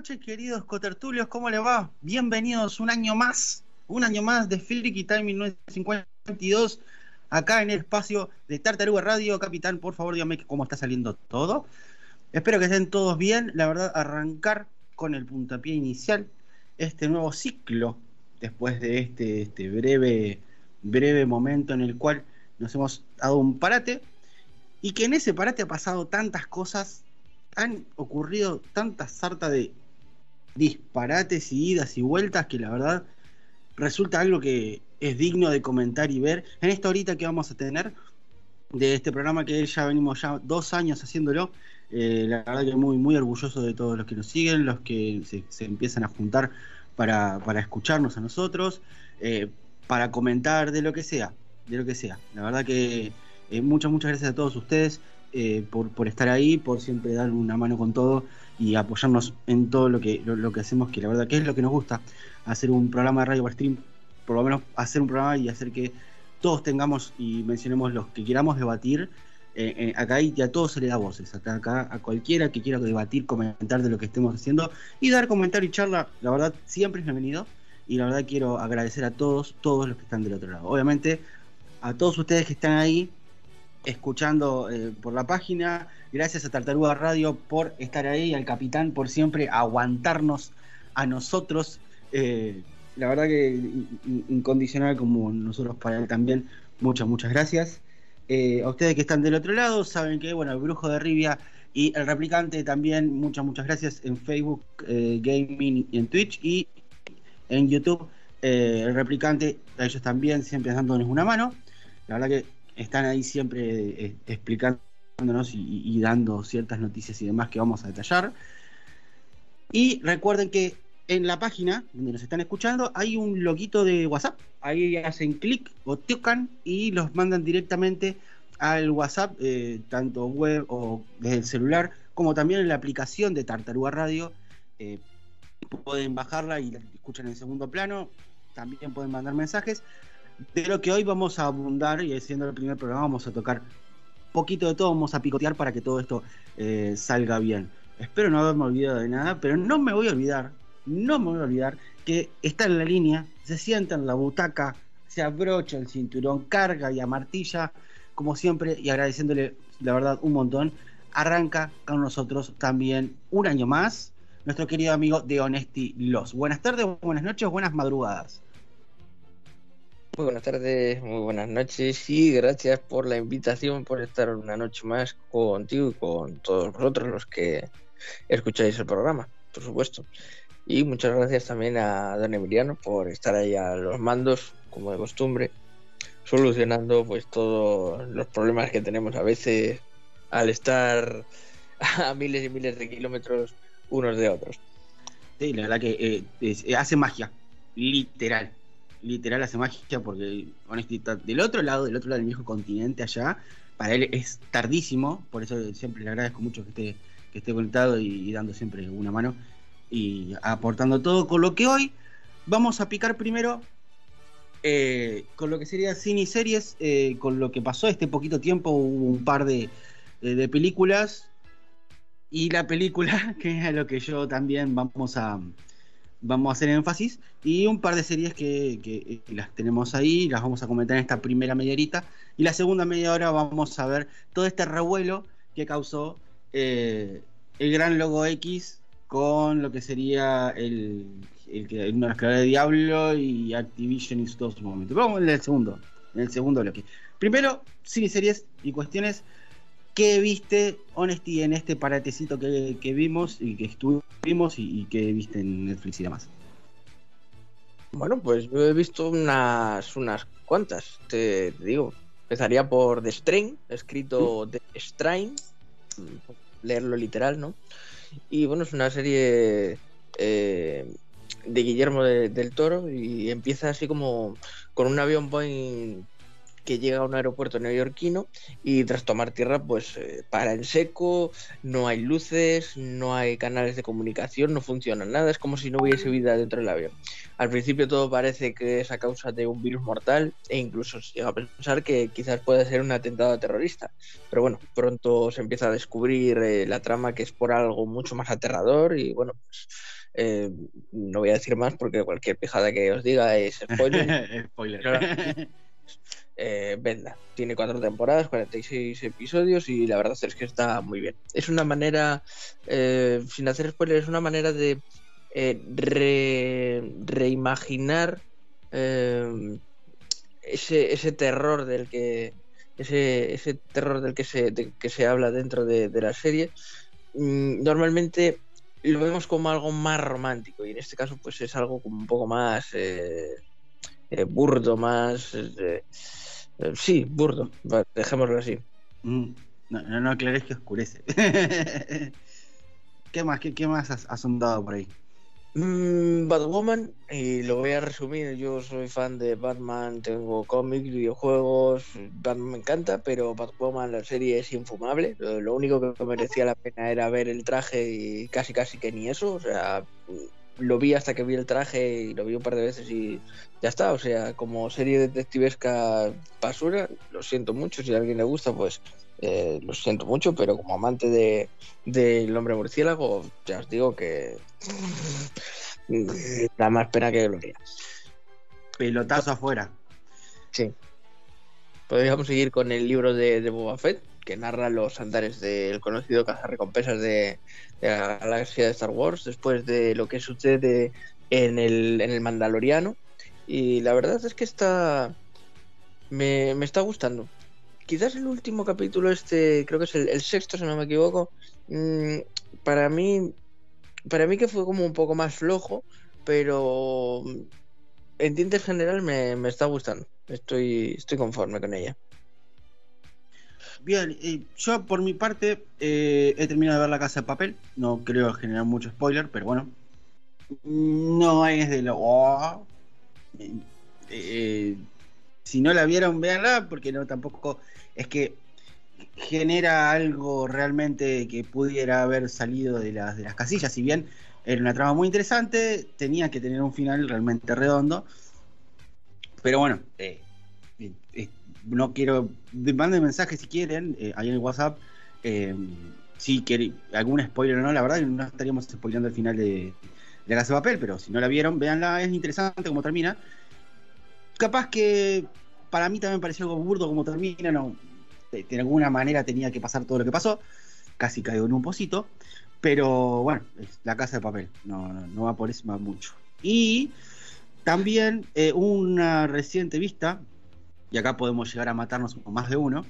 noches, queridos cotertulios, ¿cómo les va? Bienvenidos un año más, un año más de Freaky Time 1952, acá en el espacio de Tartaruga Radio. Capitán, por favor, dígame cómo está saliendo todo. Espero que estén todos bien. La verdad, arrancar con el puntapié inicial este nuevo ciclo, después de este, este breve, breve momento en el cual nos hemos dado un parate, y que en ese parate ha pasado tantas cosas han ocurrido tantas sarta de disparates y idas y vueltas que la verdad resulta algo que es digno de comentar y ver en esta horita que vamos a tener de este programa que ya venimos ya dos años haciéndolo. Eh, la verdad que muy, muy orgulloso de todos los que nos siguen, los que se, empiezan a juntar para, escucharnos a nosotros, eh, para comentar de lo que sea, de lo que sea. La verdad que eh, muchas, muchas gracias a todos ustedes. Eh, por, estar ahí, por siempre dar una mano con todo y apoyarnos en todo lo que, lo, que hacemos, que la verdad que es lo que nos gusta, hacer un programa de radio por stream, por lo menos hacer un programa y hacer que todos tengamos y mencionemos los que queramos debatir. Eh, eh, acá y a todos se le da voces, acá, acá a cualquiera que quiera debatir, comentar de lo que estemos haciendo y dar comentario y charla, la verdad siempre es bienvenido y la verdad quiero agradecer a todos, todos los que están del otro lado. Obviamente a todos ustedes que están ahí, escuchando eh, por la página. Gracias a Tartaruga Radio por estar ahí, al capitán por siempre aguantarnos a nosotros. Eh, la verdad que incondicional como nosotros para él también. Muchas, muchas gracias. Eh, a ustedes que están del otro lado, saben que, bueno, el Brujo de Rivia y el Replicante también, muchas, muchas gracias en Facebook, Gaming y en Twitch y en YouTube. el Replicante, a ellos también, siempre dándonos una mano. La verdad que están ahí siempre eh, explicándonos y, dando ciertas noticias y demás que vamos a detallar. Y recuerden que en la página donde nos están escuchando hay un loguito de WhatsApp. Ahí hacen clic o tocan y los mandan directamente al WhatsApp, eh, tanto web o desde el celular, como también en la aplicación de Tartaruga Radio. Eh, pueden bajarla y la escuchan en segundo plano. También pueden mandar mensajes de lo que hoy vamos a abundar y siendo el primer programa vamos a tocar poquito de todo, vamos a picotear para que todo esto eh, salga bien. Espero no haberme olvidado de nada, pero no me voy a olvidar, no me voy a olvidar que está en la línea, se sienta en la butaca, se abrocha el cinturón, carga y amartilla, como siempre, y agradeciéndole la verdad un montón, arranca con nosotros también un año más nuestro querido amigo de Honesty Los. Buenas tardes, buenas noches, buenas madrugadas. Muy buenas tardes, muy buenas noches y gracias por la invitación, por estar una noche más contigo y con todos vosotros los que escucháis el programa, por supuesto. Y muchas gracias también a don Emiliano por estar ahí a los mandos, como de costumbre, solucionando pues todos los problemas que tenemos a veces al estar a miles y miles de kilómetros unos de otros. Sí, la verdad que eh, hace magia, literal literal hace magia porque honestidad del otro lado, del otro lado del viejo continente allá, para él es tardísimo, por eso siempre le agradezco mucho que esté, que esté conectado y, dando siempre una mano y aportando todo. Con lo que hoy vamos a picar primero eh, con lo que sería cine y series, eh, con lo que pasó este poquito tiempo, hubo un par de, de películas y la película, que es a lo que yo también vamos a, vamos a hacer énfasis y un par de series que, eh, las tenemos ahí, las vamos a comentar en esta primera media horita y la segunda media hora vamos a ver todo este revuelo que causó eh, el gran logo X con lo que sería el, el, el uno de Diablo y Activision en todos momentos. Vamos en el segundo, en el segundo bloque. Primero, cine, series y cuestiones ¿Qué viste, Honesty, en este paratecito que, vimos y que estuvimos y, que viste en Netflix y demás? Bueno, pues yo he visto unas, unas cuantas, te, digo. Empezaría por The Strain, escrito The Strain, leerlo literal, ¿no? Y bueno, es una serie eh, de Guillermo del Toro y empieza así como con un avión Boeing que llega a un aeropuerto neoyorquino y tras tomar tierra pues eh, para en seco, no hay luces, no hay canales de comunicación, no funciona nada, es como si no hubiese vida dentro del avión. Al principio todo parece que es a causa de un virus mortal e incluso se llega a pensar que quizás puede ser un atentado terrorista. Pero bueno, pronto se empieza a descubrir eh, la trama que es por algo mucho más aterrador y bueno, pues eh, no voy a decir más porque cualquier pijada que os diga es spoiler. spoiler. Eh, Venda. Tiene cuatro temporadas, 46 episodios y la verdad es que está muy bien. Es una manera, eh, sin hacer spoilers, es una manera de reimaginar ese, ese terror del que ese, terror del que se, que se habla dentro de, la serie. Mm, normalmente lo vemos como algo más romántico y en este caso pues es algo como un poco más eh, eh, burdo, más... Eh, sí, burdo, dejémoslo así. Mm, no, no, no aclares que oscurece. ¿Qué más, qué, qué más has, has sondado por ahí? Mm, Batwoman, y lo voy a resumir, yo soy fan de Batman, tengo cómics, videojuegos, Batman me encanta, pero Batwoman la serie es infumable, lo, único que merecía la pena era ver el traje y casi casi que ni eso, o sea, lo vi hasta que vi el traje y lo vi un par de veces y ya está, o sea, como serie detectivesca basura, lo siento mucho, si a alguien le gusta, pues eh, lo siento mucho, pero como amante de del hombre murciélago, ya os digo que da más pena que gloria. Pelotazo afuera. Sí. Podríamos seguir con el libro de, de Boba Fett, que narra los andares del conocido cazarrecompensas de, de la galaxia de Star Wars, después de lo que sucede en el, en el Mandaloriano. Y la verdad es que está. Me, me está gustando quizás el último capítulo, este, creo que es el, sexto, si no me equivoco, mm, para mí, para mí que fue como un poco más flojo, pero en tintes general me, está gustando. Estoy, estoy conforme con ella. Bien, yo por mi parte eh, he terminado de ver La Casa de Papel. No creo generar mucho spoiler, pero bueno. No es de lo... Oh, eh, si no la vieron, véanla, porque no tampoco es que genera algo realmente que pudiera haber salido de las, de las casillas. Si bien era una trama muy interesante, tenía que tener un final realmente redondo. Pero bueno, eh, no quiero. Manden mensajes si quieren, eh, ahí en el WhatsApp. si quieren algún spoiler o no, la verdad no estaríamos spoileando el final de, de La Casa de Papel, pero si no la vieron, véanla, es interesante cómo termina. Capaz que para mí también pareció algo burdo como termina, no, de, alguna manera tenía que pasar todo lo que pasó, casi caigo en un pocito, pero bueno, es la casa de papel, no, no, va por eso, mucho. Y también eh, una reciente vista, y acá podemos llegar a matarnos con más de uno,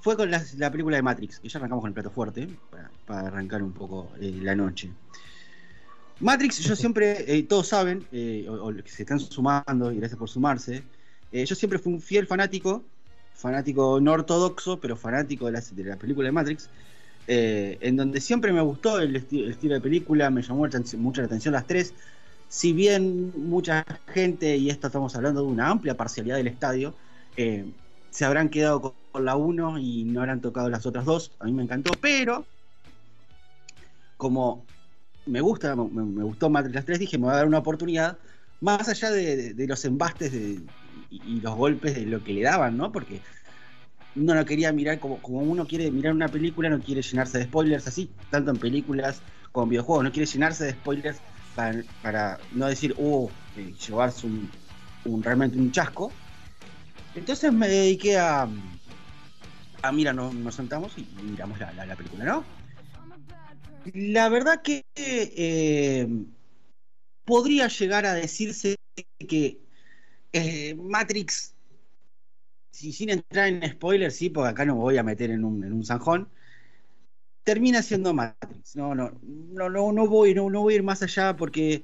fue con la, película de Matrix, que ya arrancamos con el plato fuerte, para, arrancar un poco eh, la noche. Matrix, yo siempre, eh, todos saben, o, que se están sumando, y gracias por sumarse, eh, yo siempre fui un fiel fanático, fanático no ortodoxo, pero fanático de la, de la película de Matrix, eh, en donde siempre me gustó el, estilo de película, me llamó mucho la atención las tres. Si bien mucha gente, y esto estamos hablando de una amplia parcialidad del estadio, eh, se habrán quedado con, la 1 y no habrán tocado las otras dos, a mí me encantó, pero como me gusta, me, gustó Matrix las tres, dije me voy a dar una oportunidad, más allá de los embastes de, y, los golpes de lo que le daban, ¿no? Porque uno no quería mirar como, como uno quiere mirar una película, no quiere llenarse de spoilers así, tanto en películas como en videojuegos, no quiere llenarse de spoilers para, no decir, oh, llevarse un, realmente un chasco. Entonces me dediqué a, a mira, nos sentamos y miramos la, la, película, ¿no? La verdad que eh, podría llegar a decirse que eh, Matrix, si, sin entrar en spoilers, sí, porque acá no me voy a meter en un, en un zanjón, termina siendo Matrix. No, no, no, no, no voy, no, voy a ir más allá porque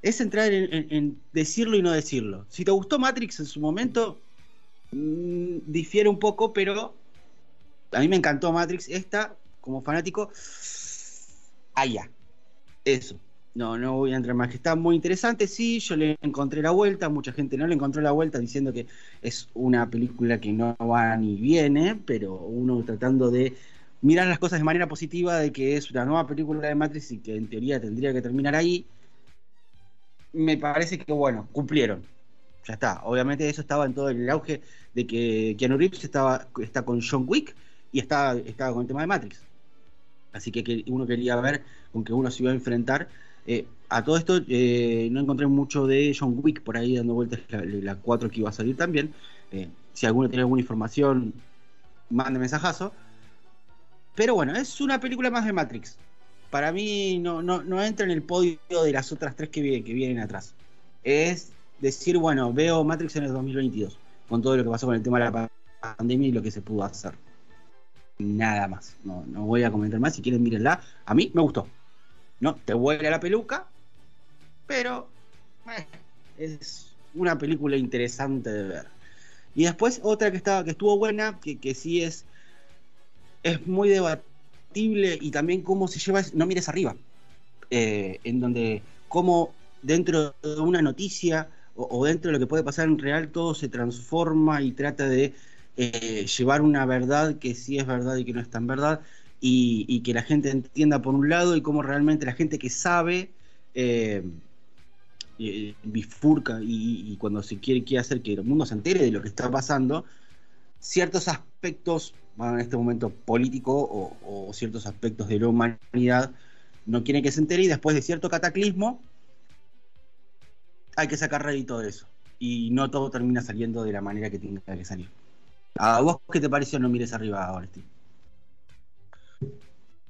es entrar en, decirlo y no decirlo. Si te gustó Matrix en su momento, mm, difiere un poco, pero a mí me encantó Matrix. Esta, como fanático, allá. Eso. no, no voy a entrar más, que está muy interesante, sí, yo le encontré la vuelta, mucha gente no le encontró la vuelta diciendo que es una película que no va ni viene, pero uno tratando de mirar las cosas de manera positiva, de que es una nueva película de Matrix y que en teoría tendría que terminar ahí, me parece que, bueno, cumplieron. Ya está, obviamente eso estaba en todo el auge de que Keanu Reeves estaba, está con John Wick y estaba, estaba con el tema de Matrix. Así que, uno quería ver con que uno se iba a enfrentar eh, a todo esto eh, no encontré mucho de John Wick por ahí dando vueltas la, 4 que iba a salir también. Eh, si alguno tiene alguna información, mande mensajazo. Pero bueno, es una película más de Matrix. Para mí no, no, entra en el podio de las otras tres que, que vienen atrás. Es decir, bueno, veo Matrix en el 2022, con todo lo que pasó con el tema de la pandemia y lo que se pudo hacer. Nada más. No, no voy a comentar más. Si quieren, mírenla. A mí me gustó. ¿no? Te vuelve a la peluca, pero eh, es una película interesante de ver. Y después otra que estaba, que estuvo buena, que, que sí es, es muy debatible y también cómo se lleva, no mires arriba, eh, en donde cómo dentro de una noticia o, dentro de lo que puede pasar en real todo se transforma y trata de eh, llevar una verdad que sí es verdad y que no es tan verdad y, que la gente entienda por un lado y cómo realmente la gente que sabe eh, bifurca y, cuando se quiere, quiere hacer que el mundo se entere de lo que está pasando, ciertos aspectos, en este momento político o, ciertos aspectos de la humanidad, no quieren que se entere y después de cierto cataclismo hay que sacar rédito de eso. Y no todo termina saliendo de la manera que tenga que salir. ¿A vos qué te pareció No mires arriba ahora?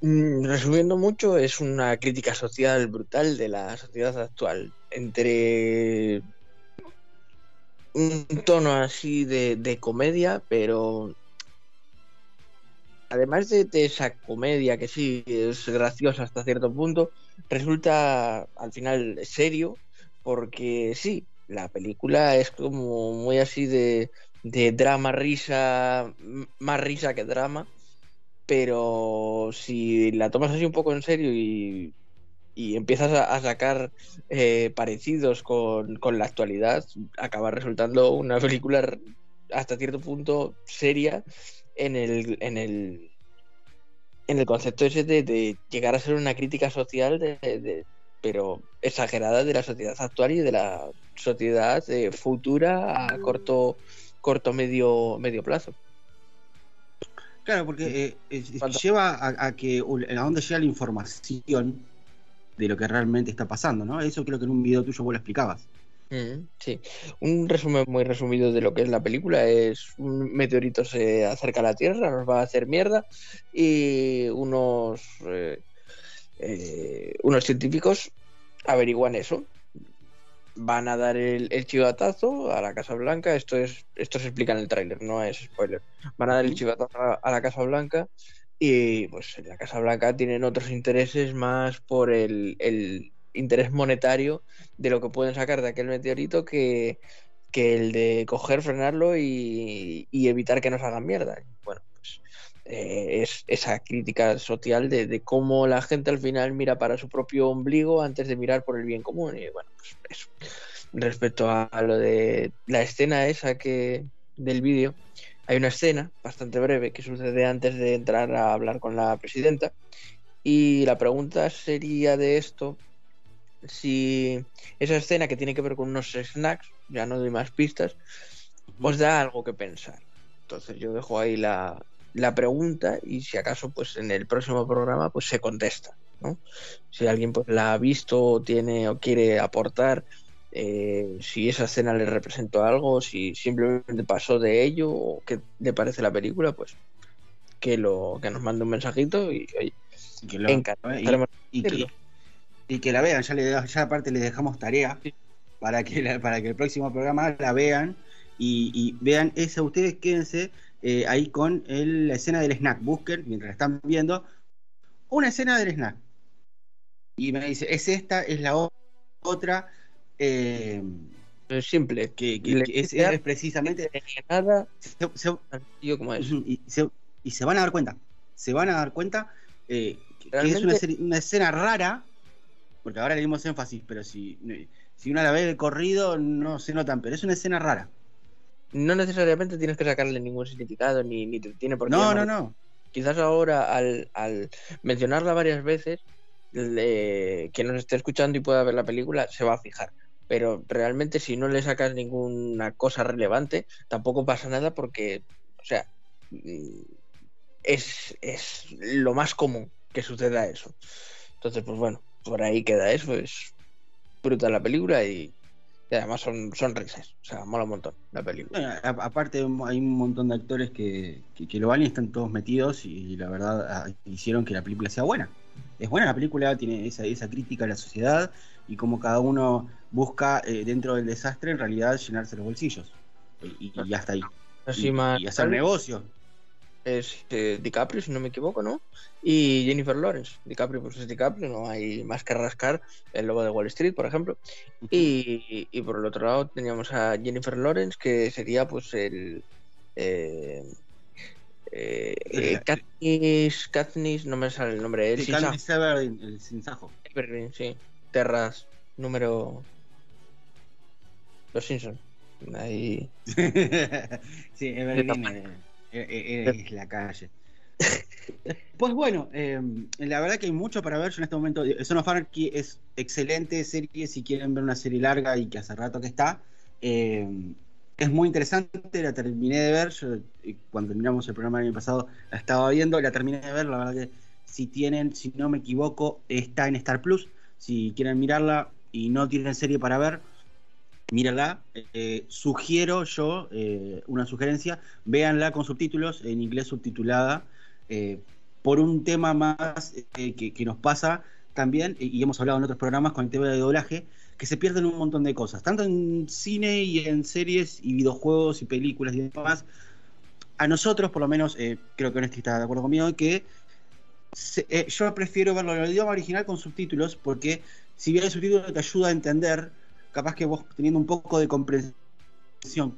Mm, resumiendo mucho, es una crítica social brutal de la sociedad actual. Entre un tono así de, comedia, pero además de, esa comedia que sí es graciosa hasta cierto punto, resulta al final serio, porque sí, la película es como muy así de, drama, risa, más risa que drama pero si la tomas así un poco en serio y, empiezas a, sacar eh, parecidos con, la actualidad, acaba resultando una película hasta cierto punto seria en el, en el, en el concepto ese de, llegar a ser una crítica social, de, pero exagerada de la sociedad actual y de la sociedad eh, futura a corto, corto medio, medio plazo. Claro, porque eh, lleva a, que a dónde llega la información de lo que realmente está pasando, ¿no? Eso creo que en un video tuyo vos lo explicabas. Mm, sí, un resumen muy resumido de lo que es la película es un meteorito se acerca a la Tierra, nos va a hacer mierda y unos eh, eh, unos científicos averiguan eso van a dar el, chivatazo a la Casa Blanca. Esto es esto se explica en el tráiler, no es spoiler. Van a dar el chivatazo a, la Casa Blanca y pues en la Casa Blanca tienen otros intereses más por el, interés monetario de lo que pueden sacar de aquel meteorito que, el de coger, frenarlo y, evitar que nos hagan mierda. Bueno, eh, es esa crítica social de, cómo la gente al final mira para su propio ombligo antes de mirar por el bien común. Y bueno, pues eso. Respecto a, lo de la escena esa que del vídeo, hay una escena bastante breve que sucede antes de entrar a hablar con la presidenta. Y la pregunta sería de esto, si esa escena que tiene que ver con unos snacks, ya no doy más pistas, os da algo que pensar. Entonces yo dejo ahí la, la pregunta y si acaso pues en el próximo programa pues se contesta ¿no? si alguien pues la ha visto o tiene o quiere aportar eh, si esa escena le representó algo si simplemente pasó de ello o qué le parece la película pues que lo que nos mande un mensajito y que lo, y, que, la vean ya le ya aparte le dejamos tarea para que para que el próximo programa la vean y, y vean esa ustedes quédense eh, ahí con la escena del snack. Busquen, mientras están viendo, una escena del snack. Y me dice, es esta, es la otra. Eh, simple. Que, es, precisamente. Nada. Y, se, van a dar cuenta. Se van a dar cuenta eh, que es una, escena rara, porque ahora le dimos énfasis, pero si, si uno la ve de corrido no se notan, pero es una escena rara. No necesariamente tienes que sacarle ningún significado, ni, ni te tiene por qué. No, no, no. Quizás ahora, al, al mencionarla varias veces, le, quien nos esté escuchando y pueda ver la película se va a fijar. Pero realmente, si no le sacas ninguna cosa relevante, tampoco pasa nada porque, o sea, mm, es, es lo más común que suceda eso. Entonces, pues bueno, por ahí queda eso. Es brutal la película y, además son, son risas. O sea, mola un montón la película. aparte, hay un montón de actores que, que, lo van y están todos metidos y, la verdad ah, hicieron que la película sea buena. Es buena la película, tiene esa, esa crítica a la sociedad y como cada uno busca eh, dentro del desastre en realidad llenarse los bolsillos. Y, y, hasta ahí. Y hacer negocio es eh, DiCaprio, si no me equivoco, ¿no? Y Jennifer Lawrence. DiCaprio, pues es DiCaprio, no hay más que rascar el logo de Wall Street, por ejemplo. Y, y por el otro lado teníamos a Jennifer Lawrence, que sería pues el... Eh, eh, eh Katniss, Katniss, no me sale el nombre. El sí, Katniss Everdeen, el Sinsajo. Everdeen, sí. Terras, número... Los Simpsons. Ahí... sí, Everdeen... Eh, eh, eh, es la calle. Pues bueno, la verdad que hay mucho para ver. Yo en este momento, Son of Anarchy es excelente serie si quieren ver una serie larga y que hace rato que está. es muy interesante, la terminé de ver. Yo, cuando terminamos el programa el año pasado, la estaba viendo, la terminé de ver. La verdad que si tienen, si no me equivoco, está en Star Plus. Si quieren mirarla y no tienen serie para ver, mírala. Eh, sugiero yo eh, una sugerencia, véanla con subtítulos, en inglés subtitulada, eh, por un tema más que, nos pasa también, y hemos hablado en otros programas con el tema de doblaje, que se pierden un montón de cosas, tanto en cine y en series y videojuegos y películas y demás. A nosotros, por lo menos, creo que Honesty está de acuerdo conmigo, que yo prefiero verlo en el idioma original con subtítulos, porque si bien el subtítulo te ayuda a entender capaz que vos teniendo un poco de comprensión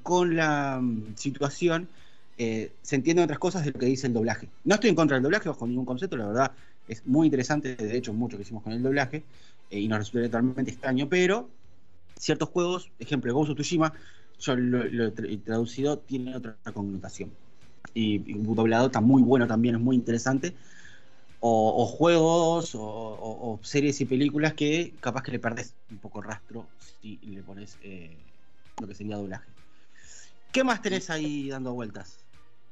con la mm, situación, eh, se entienden otras cosas de lo que dice el doblaje. No estoy en contra del doblaje bajo ningún concepto, la verdad es muy interesante, de hecho mucho que hicimos con el doblaje eh, y nos resulta totalmente extraño, pero ciertos juegos, ejemplo Ghost of Tsushima, yo lo, he traducido, tiene otra connotación. Y, y doblado está muy bueno también, es muy interesante o, juegos o, series y películas que capaz que le perdés un poco el rastro si le pones eh, lo que sería doblaje. ¿Qué más tenés ahí dando vueltas?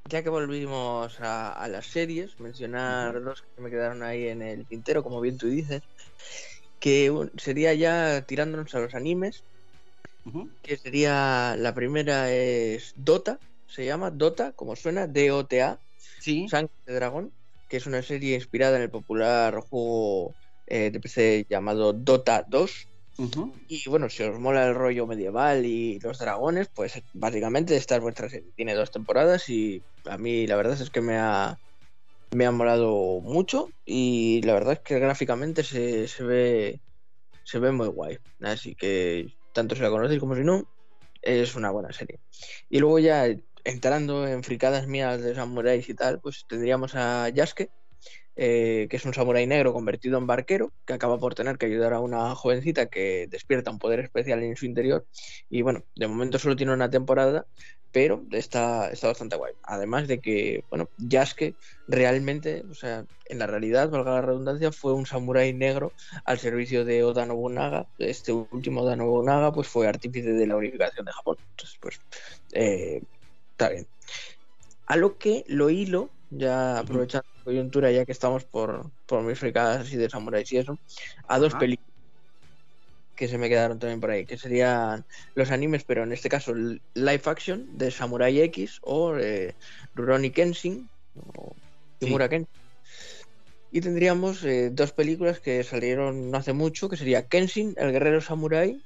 Ya que volvimos a, las series, mencionar dos que me quedaron ahí en el tintero, como bien tú dices, que sería ya tirándonos a los animes, que sería la primera es Dota, se llama Dota, como suena, D-O-T-A, ¿Sí? Sangre de Dragón que es una serie inspirada en el popular juego eh, de PC llamado Dota 2. Y bueno, si os mola el rollo medieval y los dragones, pues básicamente esta es vuestra serie. Tiene dos temporadas y a mí la verdad es que me ha, me ha molado mucho y la verdad es que gráficamente se, se ve se ve muy guay. Así que tanto si la conocéis como si no, es una buena serie. Y luego ya entrando en fricadas mías de samuráis y tal, pues tendríamos a Yasuke, eh, que es un samurái negro convertido en barquero, que acaba por tener que ayudar a una jovencita que despierta un poder especial en su interior. Y bueno, de momento solo tiene una temporada, pero está, está bastante guay. Además de que, bueno, Yasuke realmente, o sea, en la realidad, valga la redundancia, fue un samurái negro al servicio de Oda Nobunaga. Este último Oda Nobunaga, pues fue artífice de la unificación de Japón. Entonces, pues, eh, está bien. A lo que lo hilo, ya aprovechando la coyuntura, ya que estamos por, por mis fricadas así de samuráis y eso, a dos películas que se me quedaron también por ahí, que serían los animes, pero en este caso live action de Samurai X o eh, Rurouni Kenshin o Kimura Kenshin. Y tendríamos eh, dos películas que salieron no hace mucho, que sería Kenshin, el guerrero samurai,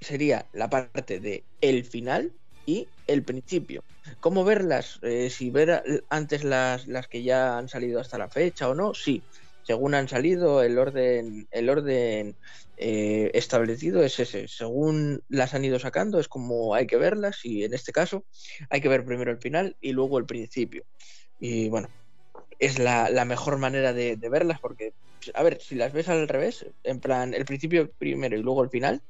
sería la parte de el final, y el principio. ¿Cómo verlas? Eh, si ver antes las, las que ya han salido hasta la fecha o no, sí. Según han salido, el orden, el orden eh, establecido es ese. Según las han ido sacando, es como hay que verlas y en este caso hay que ver primero el final y luego el principio. Y bueno, es la, mejor manera de, verlas porque a ver, si las ves al revés, en plan, el principio primero y luego el final,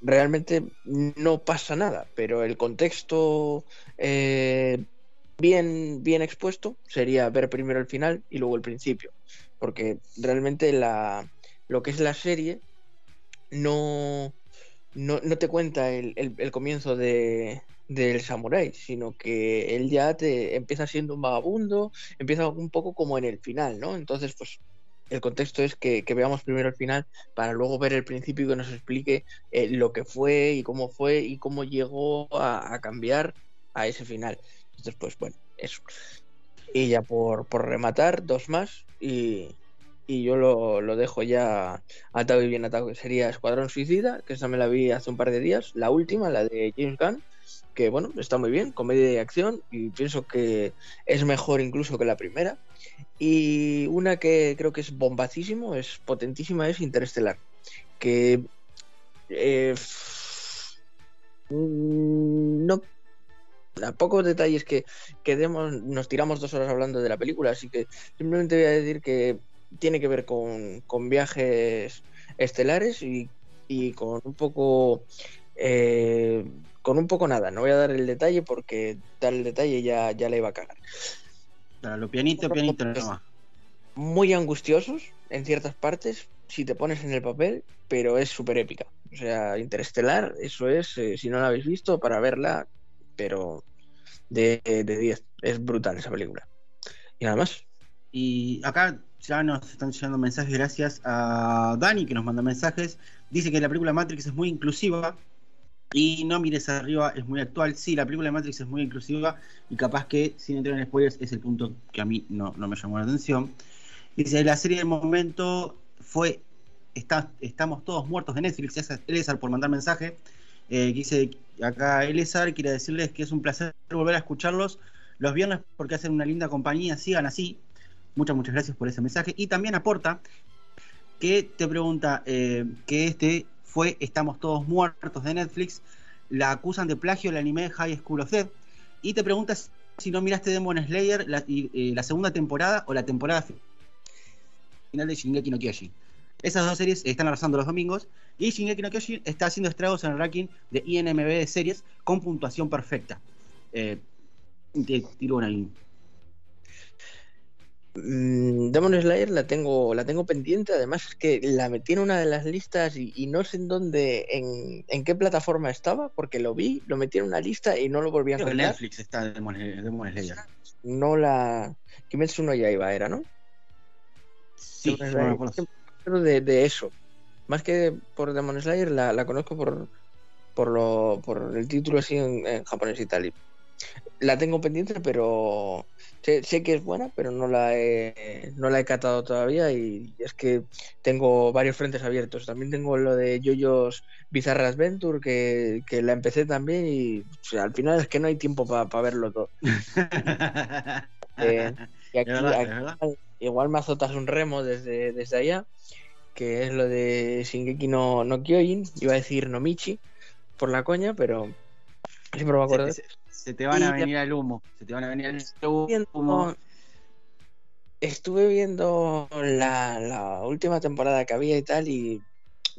realmente no pasa nada, pero el contexto eh, bien, bien expuesto sería ver primero el final y luego el principio, porque realmente la, lo que es la serie no, no, te cuenta el, el comienzo de, del samurái, sino que él ya te empieza siendo un vagabundo, empieza un poco como en el final, ¿no? Entonces, pues el contexto es que, veamos primero el final para luego ver el principio y que nos explique eh, lo que fue y cómo fue y cómo llegó a, cambiar a ese final. Entonces, pues bueno, eso. Y ya por, por rematar, dos más y, y yo lo, lo, dejo ya atado y bien atado, que sería Escuadrón Suicida, que esa me la vi hace un par de días, la última, la de James Gunn, que bueno, está muy bien, comedia y acción, y pienso que es mejor incluso que la primera. Y una que creo que es bombacísimo, es potentísima, es Interestelar, que eh, no a pocos detalles que, que demos, nos tiramos dos horas hablando de la película, así que simplemente voy a decir que tiene que ver con, con viajes estelares y, y, con un poco eh, con un poco nada. No voy a dar el detalle porque dar el detalle ya, ya le iba a cagar. Lo pianito, pianito, no. Muy angustiosos en ciertas partes, si te pones en el papel, pero es súper épica. O sea, Interestelar, eso es, eh, si no la habéis visto, para verla, pero de 10. es brutal esa película. Y nada más. Y acá ya nos están llegando mensajes gracias a Dani que nos manda mensajes. Dice que la película Matrix es muy inclusiva y no mires arriba, es muy actual. Sí, la película de Matrix es muy inclusiva y capaz que, sin entrar en spoilers, es el punto que a mí no, me llamó la atención. Dice, la serie del momento fue está, Estamos todos muertos de Netflix. Gracias Elezar por mandar mensaje. Eh, dice acá Elezar, quiere decirles que es un placer volver a escucharlos los viernes porque hacen una linda compañía. Sigan así. Muchas, muchas gracias por ese mensaje. Y también aporta que te pregunta eh, que este fue Estamos todos muertos de Netflix. La acusan de plagio el anime High School of Dead. Y te preguntas si no miraste Demon Slayer la, eh, segunda temporada o la temporada final de Shingeki no Kyojin. Esas dos series están arrasando los domingos y Shingeki no Kyojin está haciendo estragos en el ranking de INMB de series con puntuación perfecta. Eh, tiro Demon Slayer la tengo, la tengo pendiente, además es que la metí en una de las listas y, no sé en dónde, en, qué plataforma estaba, porque lo vi, lo metí en una lista y no lo volví a hacer. En Netflix está Demon, Slayer. No la. Kimetsu no iba era, ¿no? Sí, no de, de eso. Más que por Demon Slayer, la, conozco por, por, lo, por el título así en japonés y tal. La tengo pendiente, pero sé, que es buena, pero no la he, no la he catado todavía y es que tengo varios frentes abiertos. También tengo lo de Yoyos Bizarre Adventure, que, que la empecé también y al final es que no hay tiempo para verlo todo. Eh, y aquí, igual me azotas un remo desde, desde allá, que es lo de Shingeki no, no Kyojin, iba a decir Nomichi, por la coña, pero siempre me acuerdo. Se te van a venir al humo. Se te van a venir al humo. Estuve viendo la, última temporada que había y tal, y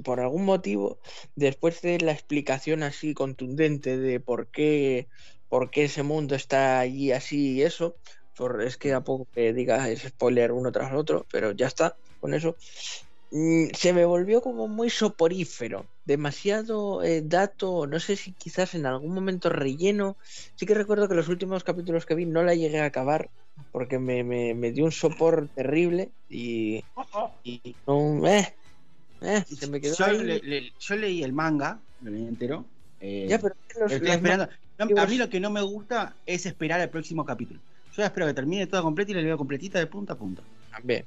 por algún motivo, después de la explicación así contundente de por qué, por qué ese mundo está allí así y eso, por, es que a poco que diga es spoiler uno tras otro, pero ya está con eso. Mm, se me volvió como muy soporífero, demasiado eh, dato, no sé si quizás en algún momento relleno. Sí que recuerdo que los últimos capítulos que vi no la llegué a acabar porque me, me, dio un sopor terrible y, no, eh, eh, se me quedó yo, leí el manga, lo leí entero. Ya, pero estoy esperando. a mí lo que no me gusta es esperar el próximo capítulo. Yo espero que termine todo completo y la leo completita de punta a punta. También.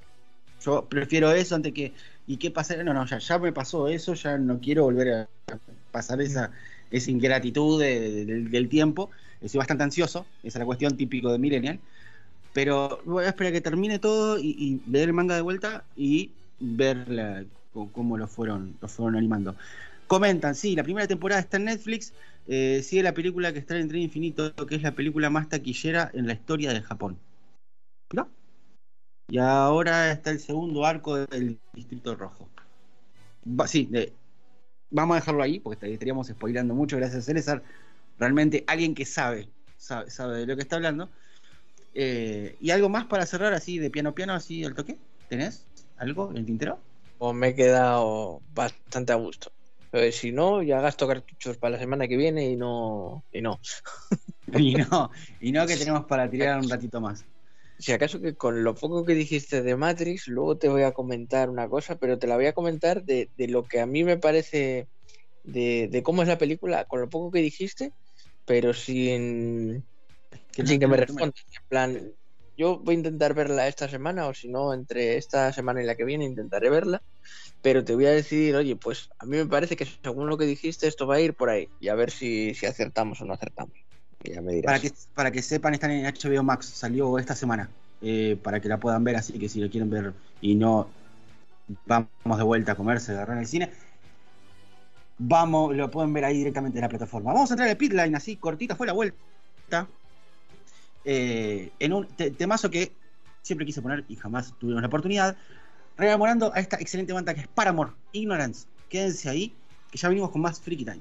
Yo prefiero eso antes que. ¿Y qué pasa? No, no, ya, ya me pasó eso, ya no quiero volver a pasar esa, esa ingratitud del tiempo. Estoy bastante ansioso, esa es la cuestión típico de Millennial. Pero voy a esperar a que termine todo y, leer el manga de vuelta y ver cómo lo fueron, lo fueron animando. Comentan, sí, la primera temporada está en Netflix, eh, sigue la película que está en Tren Infinito, que es la película más taquillera en la historia de Japón. ¿No? Y ahora está el segundo arco del Distrito Rojo. sí, vamos a dejarlo ahí porque estaríamos spoilando mucho. Gracias, César. Realmente alguien que sabe, sabe, de lo que está hablando. Eh, ¿Y algo más para cerrar así de piano piano, así al toque? ¿Tenés algo en el tintero? O me he quedado bastante a gusto. Pero si no, ya gasto cartuchos para la semana que viene y no. Y no. y no, y no que tenemos para tirar un ratito más. Si acaso que con lo poco que dijiste de Matrix, luego te voy a comentar una cosa, pero te la voy a comentar de, lo que a mí me parece de, cómo es la película, con lo poco que dijiste, pero sin que, sin que me respondas. En plan, yo voy a intentar verla esta semana, o si no, entre esta semana y la que viene intentaré verla, pero te voy a decir, oye, pues a mí me parece que según lo que dijiste, esto va a ir por ahí, y a ver si, si acertamos o no acertamos. Para que, para que sepan, están en HBO Max, salió esta semana, eh, para que la puedan ver, así que si lo quieren ver y no vamos de vuelta a comerse, agarrar en el cine, vamos, lo pueden ver ahí directamente en la plataforma. Vamos a entrar al pitline, así, cortita fue la vuelta. Eh, en un temazo que siempre quise poner y jamás tuvimos la oportunidad, rememorando a esta excelente banda que es Paramore, Ignorance. Quédense ahí, que ya venimos con más Freaky Time.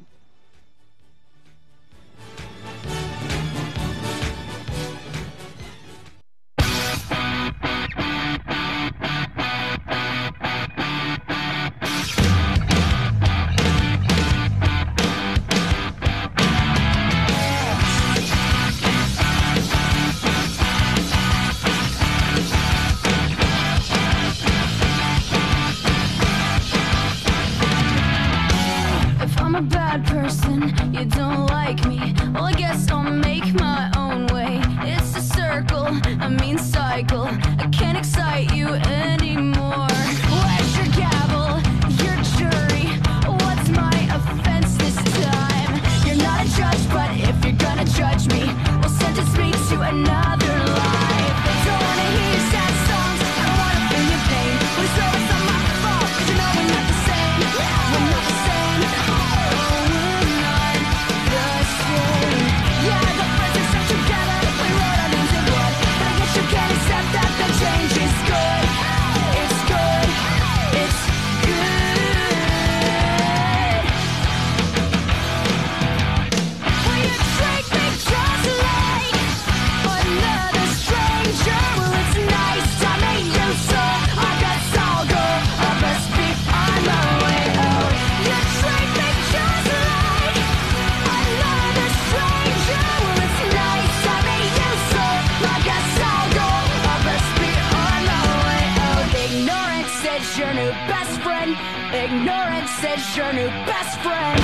your new best friend.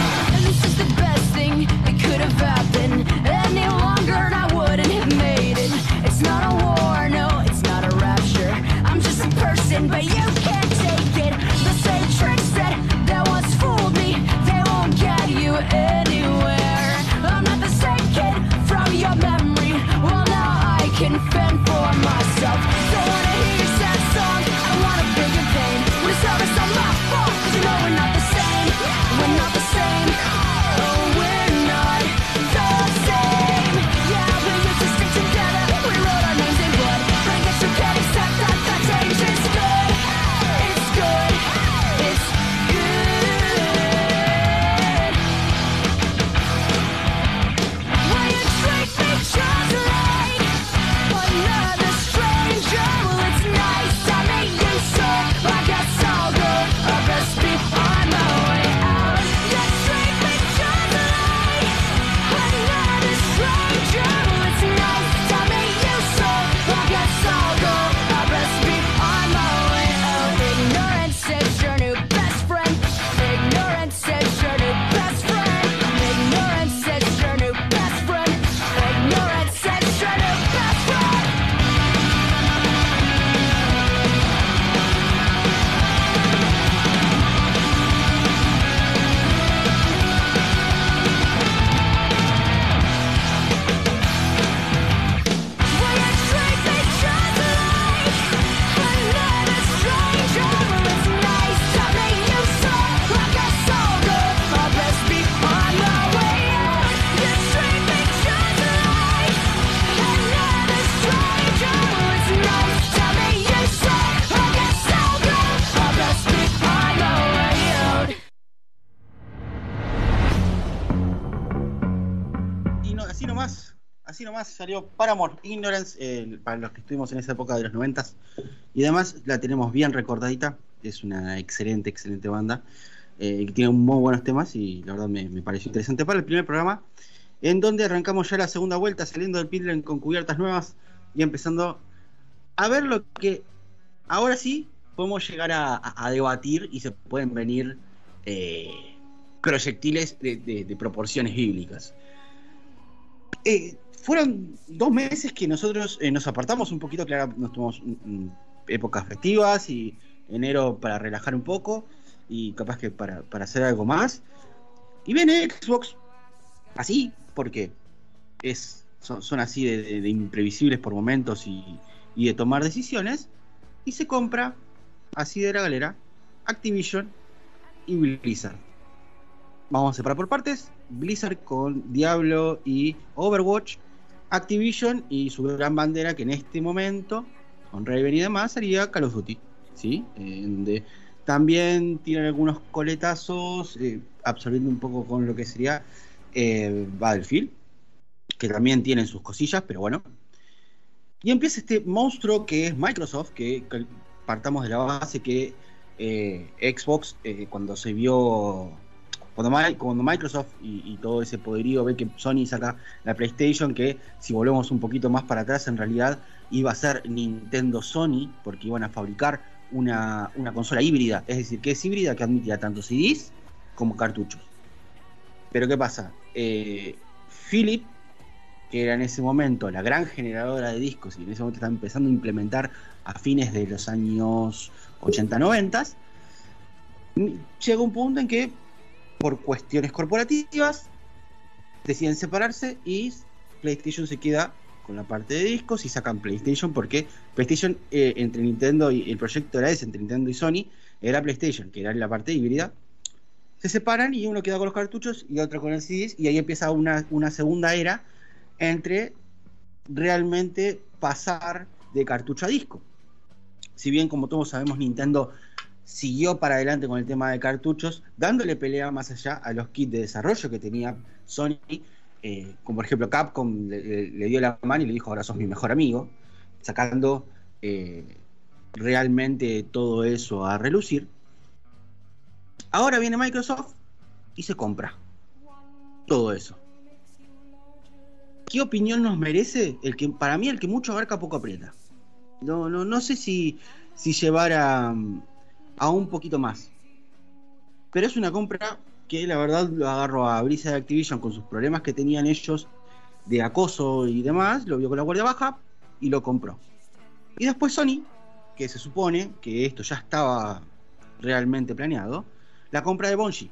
Salió Paramore, Ignorance, para los que estuvimos en esa época de los noventas y demás, la tenemos bien recordadita, es una excelente, excelente banda, eh, que tiene muy buenos temas y la verdad me, pareció interesante para el primer programa, en donde arrancamos ya la segunda vuelta, saliendo del pitlane con cubiertas nuevas y empezando a ver lo que ahora sí podemos llegar a, debatir y se pueden venir eh, proyectiles de, proporciones bíblicas. Eh, fueron dos meses que nosotros eh, nos apartamos un poquito, claro, nos tomamos épocas festivas y enero para relajar un poco y capaz que para, hacer algo más. Y viene Xbox así, porque es, son, así de, imprevisibles por momentos y, y de tomar decisiones, y se compra así de la galera, Activision y Blizzard. Vamos a separar por partes. Blizzard con Diablo y Overwatch. Activision y su gran bandera que en este momento, con Raven y demás, sería Call of Duty. ¿sí? también tienen algunos coletazos, eh, absorbiendo un poco con lo que sería eh, Battlefield, que también tienen sus cosillas, pero bueno. Y empieza este monstruo que es Microsoft, que partamos de la base que eh, Xbox, eh, cuando se vio, cuando, Microsoft y, todo ese poderío ve que Sony saca la PlayStation, que si volvemos un poquito más para atrás, en realidad iba a ser Nintendo Sony, porque iban a fabricar una, consola híbrida, es decir, que es híbrida que admitía tanto CDs como cartuchos. Pero ¿qué pasa? Eh, Philip que era en ese momento la gran generadora de discos y en ese momento estaba empezando a implementar a fines de los años 80-90, llega un punto en que por cuestiones corporativas deciden separarse y PlayStation se queda con la parte de discos y sacan PlayStation porque PlayStation eh, entre Nintendo y el proyecto era ese, entre Nintendo y Sony, era PlayStation, que era la parte híbrida. Se separan y uno queda con los cartuchos y otro con el CDs y ahí empieza una, una segunda era entre realmente pasar de cartucho a disco. Si bien, como todos sabemos, Nintendo siguió para adelante con el tema de cartuchos, dándole pelea más allá a los kits de desarrollo que tenía Sony, eh, como por ejemplo Capcom le, dio la mano y le dijo, ahora sos mi mejor amigo, sacando eh, realmente todo eso a relucir. Ahora viene Microsoft y se compra todo eso. ¿qué opinión nos merece? El que, para mí, el que mucho abarca, poco aprieta. No, no, no sé si, si llevar a, un poquito más. Pero es una compra que la verdad lo agarro a Brisa de Activision con sus problemas que tenían ellos de acoso y demás, lo vio con la guardia baja y lo compró. Y después Sony, que se supone que esto ya estaba realmente planeado, la compra de Bungie,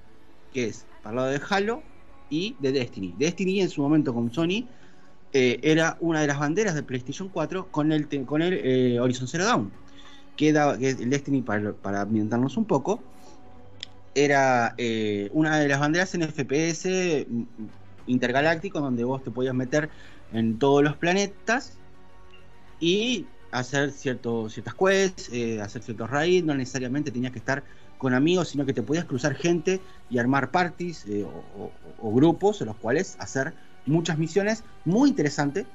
que es para lado de Halo y de Destiny. Destiny en su momento con Sony eh, era una de las banderas de PlayStation 4 con el, con el eh, Horizon Zero Dawn, que, el Destiny, para, ambientarnos un poco, era eh, una de las banderas en FPS mm, intergaláctico, donde vos te podías meter en todos los planetas y hacer cierto, ciertas quests, hacer ciertos raids, no necesariamente tenías que estar con amigos, sino que te podías cruzar gente y armar parties o, o, grupos en los cuales hacer muchas misiones, muy interesante.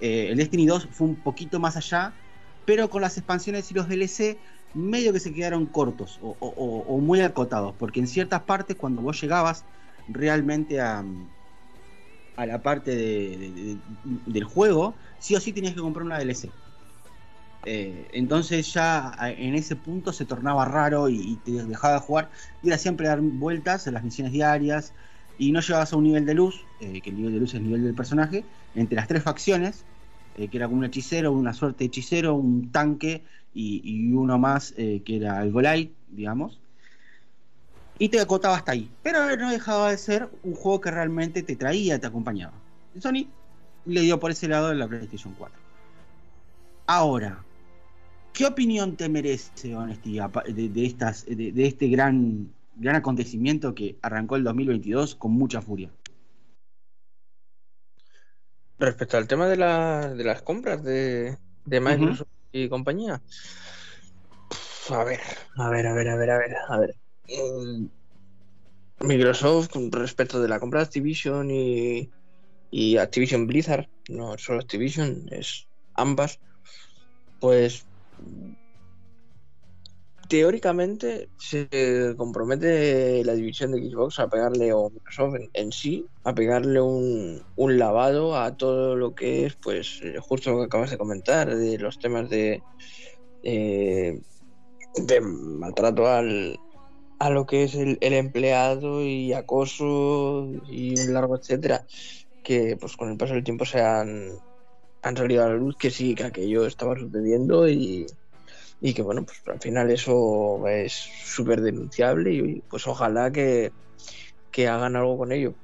Eh, el Destiny 2 fue un poquito más allá, pero con las expansiones y los DLC medio que se quedaron cortos o, muy acotados, porque en ciertas partes cuando vos llegabas realmente a, la parte del juego, sí o sí tenías que comprar una DLC. Eh, entonces ya en ese punto se tornaba raro y, te dejaba de jugar y era siempre dar vueltas en las misiones diarias, y no llegabas a un nivel de luz, eh, que el nivel de luz es el nivel del personaje, entre las tres facciones, eh, que era como un hechicero, una suerte de hechicero, un tanque y, uno más eh, que era el Golite, digamos. Y te acotaba hasta ahí. Pero no dejaba de ser un juego que realmente te traía, te acompañaba. Sony le dio por ese lado la PlayStation 4. Ahora, ¿qué opinión te merece, de, estas, de este gran gran acontecimiento que arrancó el 2022 con mucha furia. Respecto al tema de, de las compras de, de Microsoft y compañía. A ver, a ver, a ver, a ver, a ver, a ver. Mm, Microsoft, con respecto de la compra de Activision y, y Activision Blizzard, no solo Activision, es ambas, pues teóricamente se compromete la división de Xbox a pegarle, o Microsoft en, sí, a pegarle un, lavado a todo lo que es, pues, justo lo que acabas de comentar, de los temas de, eh, maltrato al, a lo que es el, empleado y acoso y un largo etcétera, que pues con el paso del tiempo se han salido a la luz que sí, que aquello estaba sucediendo y y que bueno, pues al final eso es súper denunciable y pues ojalá que, hagan algo con ello.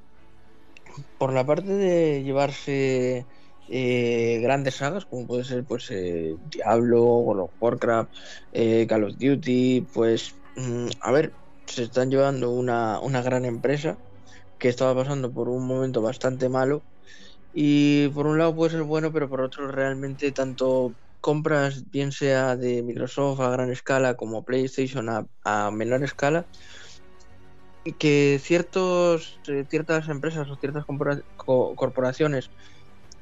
Por la parte de llevarse eh, grandes sagas, como puede ser pues eh, Diablo, World of Warcraft, eh, Call of Duty, pues mm, a ver, se están llevando una, una gran empresa que estaba pasando por un momento bastante malo y por un lado puede ser bueno, pero por otro realmente tanto compras, bien sea de Microsoft a gran escala como PlayStation a, menor escala, que ciertos, eh, ciertas empresas o ciertas corporaciones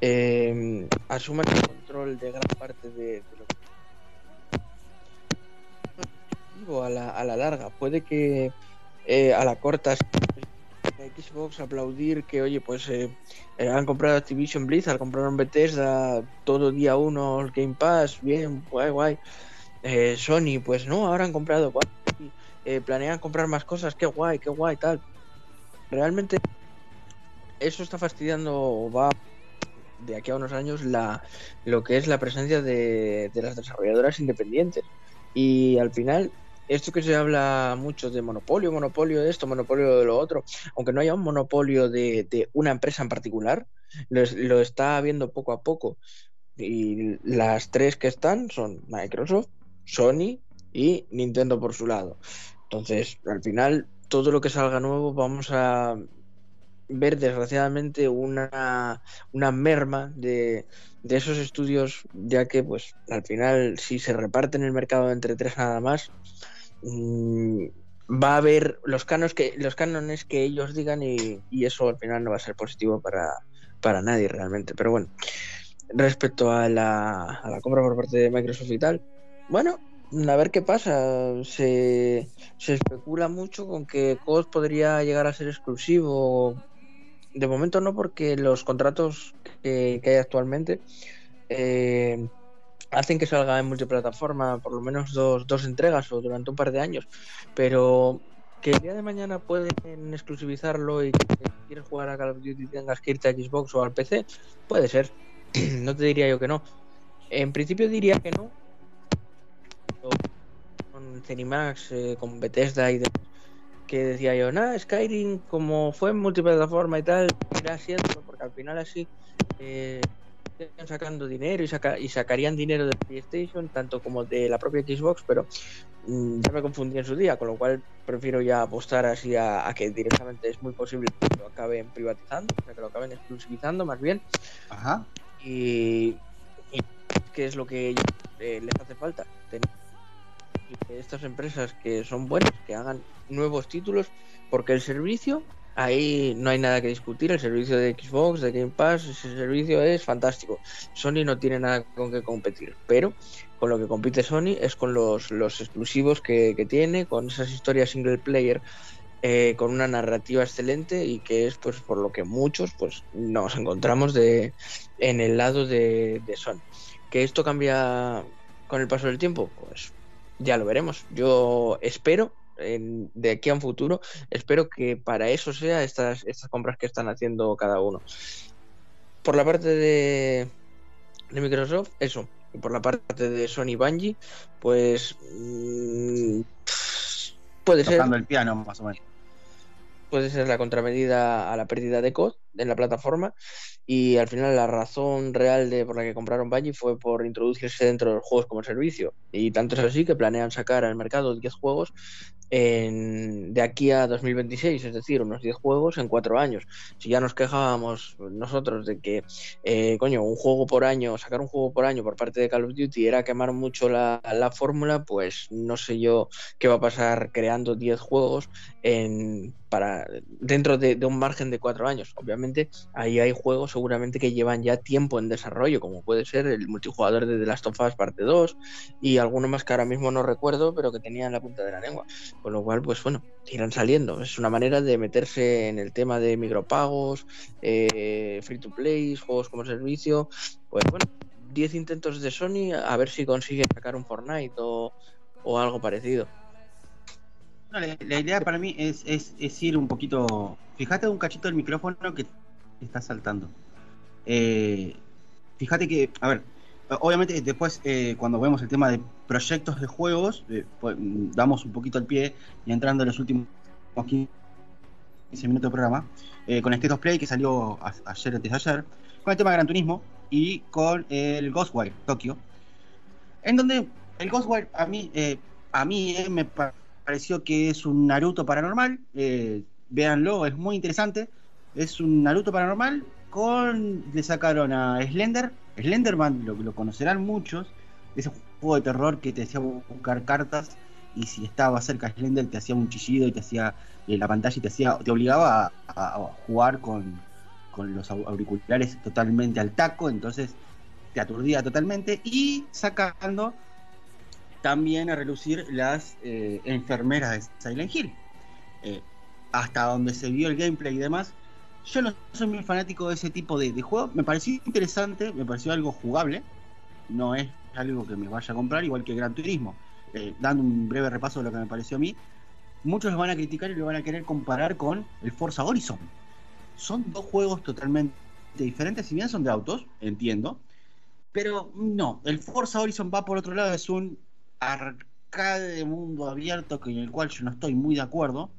eh, asuman el control de gran parte de, lo que a la, a la larga. Puede que eh, a la corta Xbox aplaudir que, oye, pues eh, eh, han comprado Activision Blizzard, compraron Bethesda, todo día uno, Game Pass, bien, guay, guay. Eh, Sony, pues no, ahora han comprado, planean comprar más cosas, qué guay, qué guay, tal. Realmente eso está fastidiando, va de aquí a unos años la lo que es la presencia de, de las desarrolladoras independientes. Y al final esto que se habla mucho de monopolio, monopolio de esto, monopolio de lo otro, aunque no haya un monopolio de, una empresa en particular, lo, está viendo poco a poco. Y las tres que están son Microsoft, Sony y Nintendo por su lado. Entonces, al final, todo lo que salga nuevo vamos a ver desgraciadamente una, una merma de, de esos estudios, ya que pues al final si se reparten el mercado entre tres nada más, Mm, va a haber los cánones que, los cánones que ellos digan y, eso al final no va a ser positivo para, para nadie realmente. Pero bueno, respecto a la, a la compra por parte de Microsoft y tal, bueno, a ver qué pasa. Se, se especula mucho con que COD podría llegar a ser exclusivo. De momento no, porque los contratos que, que hay actualmente eh, hacen que salga en multiplataforma por lo menos dos, dos entregas o durante un par de años, pero que el día de mañana pueden exclusivizarlo y que si quieres jugar a Call of Duty tengas que irte a Xbox o al PC, puede ser. no te diría yo que no. En principio diría que no. Con Cenimax, eh, con Bethesda y demás, que decía yo, nada, Skyrim como fue en multiplataforma y tal, irá siendo, porque al final así eh, sacando dinero y, y sacarían dinero de PlayStation, tanto como de la propia Xbox, pero mm, ya me confundí en su día, con lo cual prefiero ya apostar así a, que directamente es muy posible que lo acaben privatizando, o sea, que lo acaben exclusivizando más bien. Ajá. Y, y qué es lo que eh, les hace falta. Tener estas empresas que son buenas, que hagan nuevos títulos, porque el servicio Ahí no hay nada que discutir. El servicio de Xbox, de Game Pass, ese servicio es fantástico. Sony no tiene nada con que competir, pero con lo que compite Sony es con los, exclusivos que, tiene, con esas historias single player, eh, con una narrativa excelente y que es pues por lo que muchos pues nos encontramos de, en el lado de, de Sony. Que esto cambia con el paso del tiempo, pues ya lo veremos. Yo espero de aquí a un futuro. Espero que para eso sea estas, estas compras que están haciendo cada uno. Por la parte de, de Microsoft, eso. Y por la parte de Sony Bungie, pues mm, puede ser. el piano, más o menos. Puede ser la contramedida a la pérdida de COD en la plataforma y al final la razón real de por la que compraron Bungie fue por introducirse dentro de los juegos como servicio y tanto es así que planean sacar al mercado 10 juegos de aquí a 2026, es decir, unos 10 juegos en 4 años. Si ya nos quejábamos nosotros de que, eh, coño, un juego por año, sacar un juego por año por parte de Call of Duty era quemar mucho la, la fórmula, pues no sé yo qué va a pasar creando 10 juegos en, para, dentro de, un margen de 4 años. Obviamente ahí hay juegos seguramente que llevan ya tiempo en desarrollo, como puede ser el multijugador de The Last of Us parte 2 y alguno más que ahora mismo no recuerdo, pero que tenía en la punta de la lengua. Con lo cual, pues bueno, irán saliendo. Es una manera de meterse en el tema de micropagos, eh, free to play, juegos como servicio. Pues bueno, 10 intentos de Sony a ver si consigue sacar un Fortnite o, o algo parecido. la, idea para mí es, es, ir un poquito. Fíjate un cachito del micrófono que está saltando. Eh, fíjate que, a ver, obviamente después eh, cuando vemos el tema de proyectos de juegos, eh, pues, damos un poquito el pie y entrando en los últimos 15 minutos de programa, con este Play que salió ayer antes de ayer, con el tema de Gran Turismo y con el Ghostwire Tokyo, en donde el Ghostwire a mí, a mí me pareció que es un Naruto paranormal, véanlo, es muy interesante, es un Naruto paranormal con le sacaron a Slender, Slenderman lo, lo conocerán muchos, ese juego de terror que te hacía buscar cartas. Y si estaba cerca de Slender te hacía un chillido y te hacía en la pantalla y te hacía te obligaba a, jugar con, los auriculares totalmente al taco, entonces te aturdía totalmente. Y sacando también a relucir las eh, enfermeras de Silent Hill. Eh, hasta donde se vio el gameplay y demás, yo no soy muy fanático de ese tipo de, juego. Me pareció interesante, me pareció algo jugable. No es algo que me vaya a comprar, igual que Gran Turismo. Eh, dando un breve repaso de lo que me pareció a mí. Muchos lo van a criticar y lo van a querer comparar con el Forza Horizon. Son dos juegos totalmente diferentes, si bien son de autos, entiendo. Pero no, el Forza Horizon va por otro lado, es un arcade de mundo abierto con el cual yo no estoy muy de acuerdo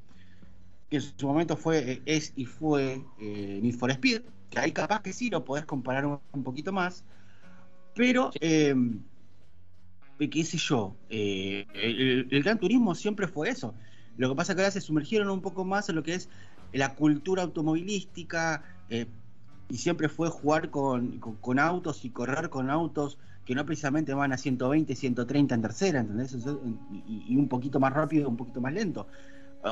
que en su momento fue, eh, es y fue eh, Need for Speed, que ahí capaz que sí lo podés comparar un, poquito más, pero, eh, qué sé yo, eh, el, Gran Turismo siempre fue eso. Lo que pasa es que ahora se sumergieron un poco más en lo que es la cultura automovilística y siempre fue jugar con, autos y correr con autos que no precisamente van a 120, 130 en tercera, ¿entendés? Y, y un poquito más rápido, un poquito más lento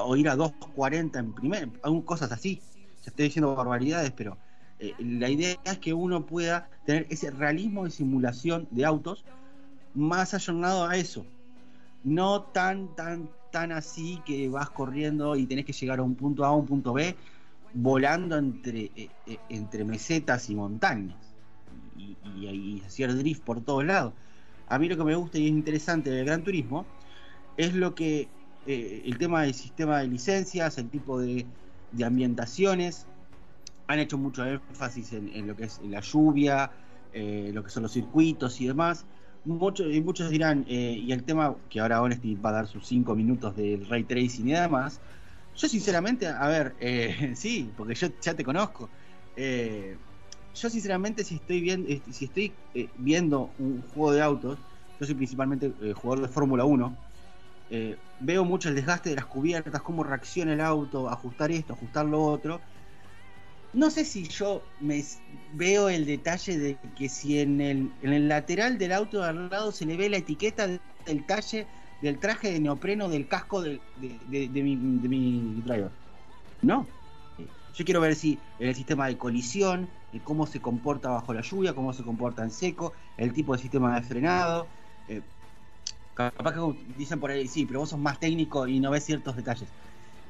o ir a 2.40 en primer, cosas así. Ya estoy diciendo barbaridades, pero eh, la idea es que uno pueda tener ese realismo de simulación de autos más ayornado a eso. No tan, tan, tan así que vas corriendo y tenés que llegar a un punto A a un punto B volando entre, eh, eh, entre mesetas y montañas y, hacer drift por todos lados. A mí lo que me gusta y es interesante del Gran Turismo es lo que eh, el tema del sistema de licencias, el tipo de, ambientaciones. Han hecho mucho énfasis en, lo que es la lluvia, eh, lo que son los circuitos y demás. Muchos, y muchos dirán, eh, y el tema que ahora Honesty va a dar sus cinco minutos del ray tracing y demás. Yo sinceramente, a ver, sí, porque yo ya te conozco. yo sinceramente si estoy viendo, si estoy viendo un juego de autos, yo soy principalmente jugador de Fórmula 1, eh, veo mucho el desgaste de las cubiertas, cómo reacciona el auto, ajustar esto, ajustar lo otro. No sé si yo me veo el detalle de que si en el, lateral del auto de al lado se le ve la etiqueta del talle del traje de neopreno del casco de, de, de mi driver. No. Yo quiero ver si el sistema de colisión, cómo se comporta bajo la lluvia, cómo se comporta en seco, el tipo de sistema de frenado. Capaz que dicen por ahí, sí, pero vos sos más técnico y no ves ciertos detalles.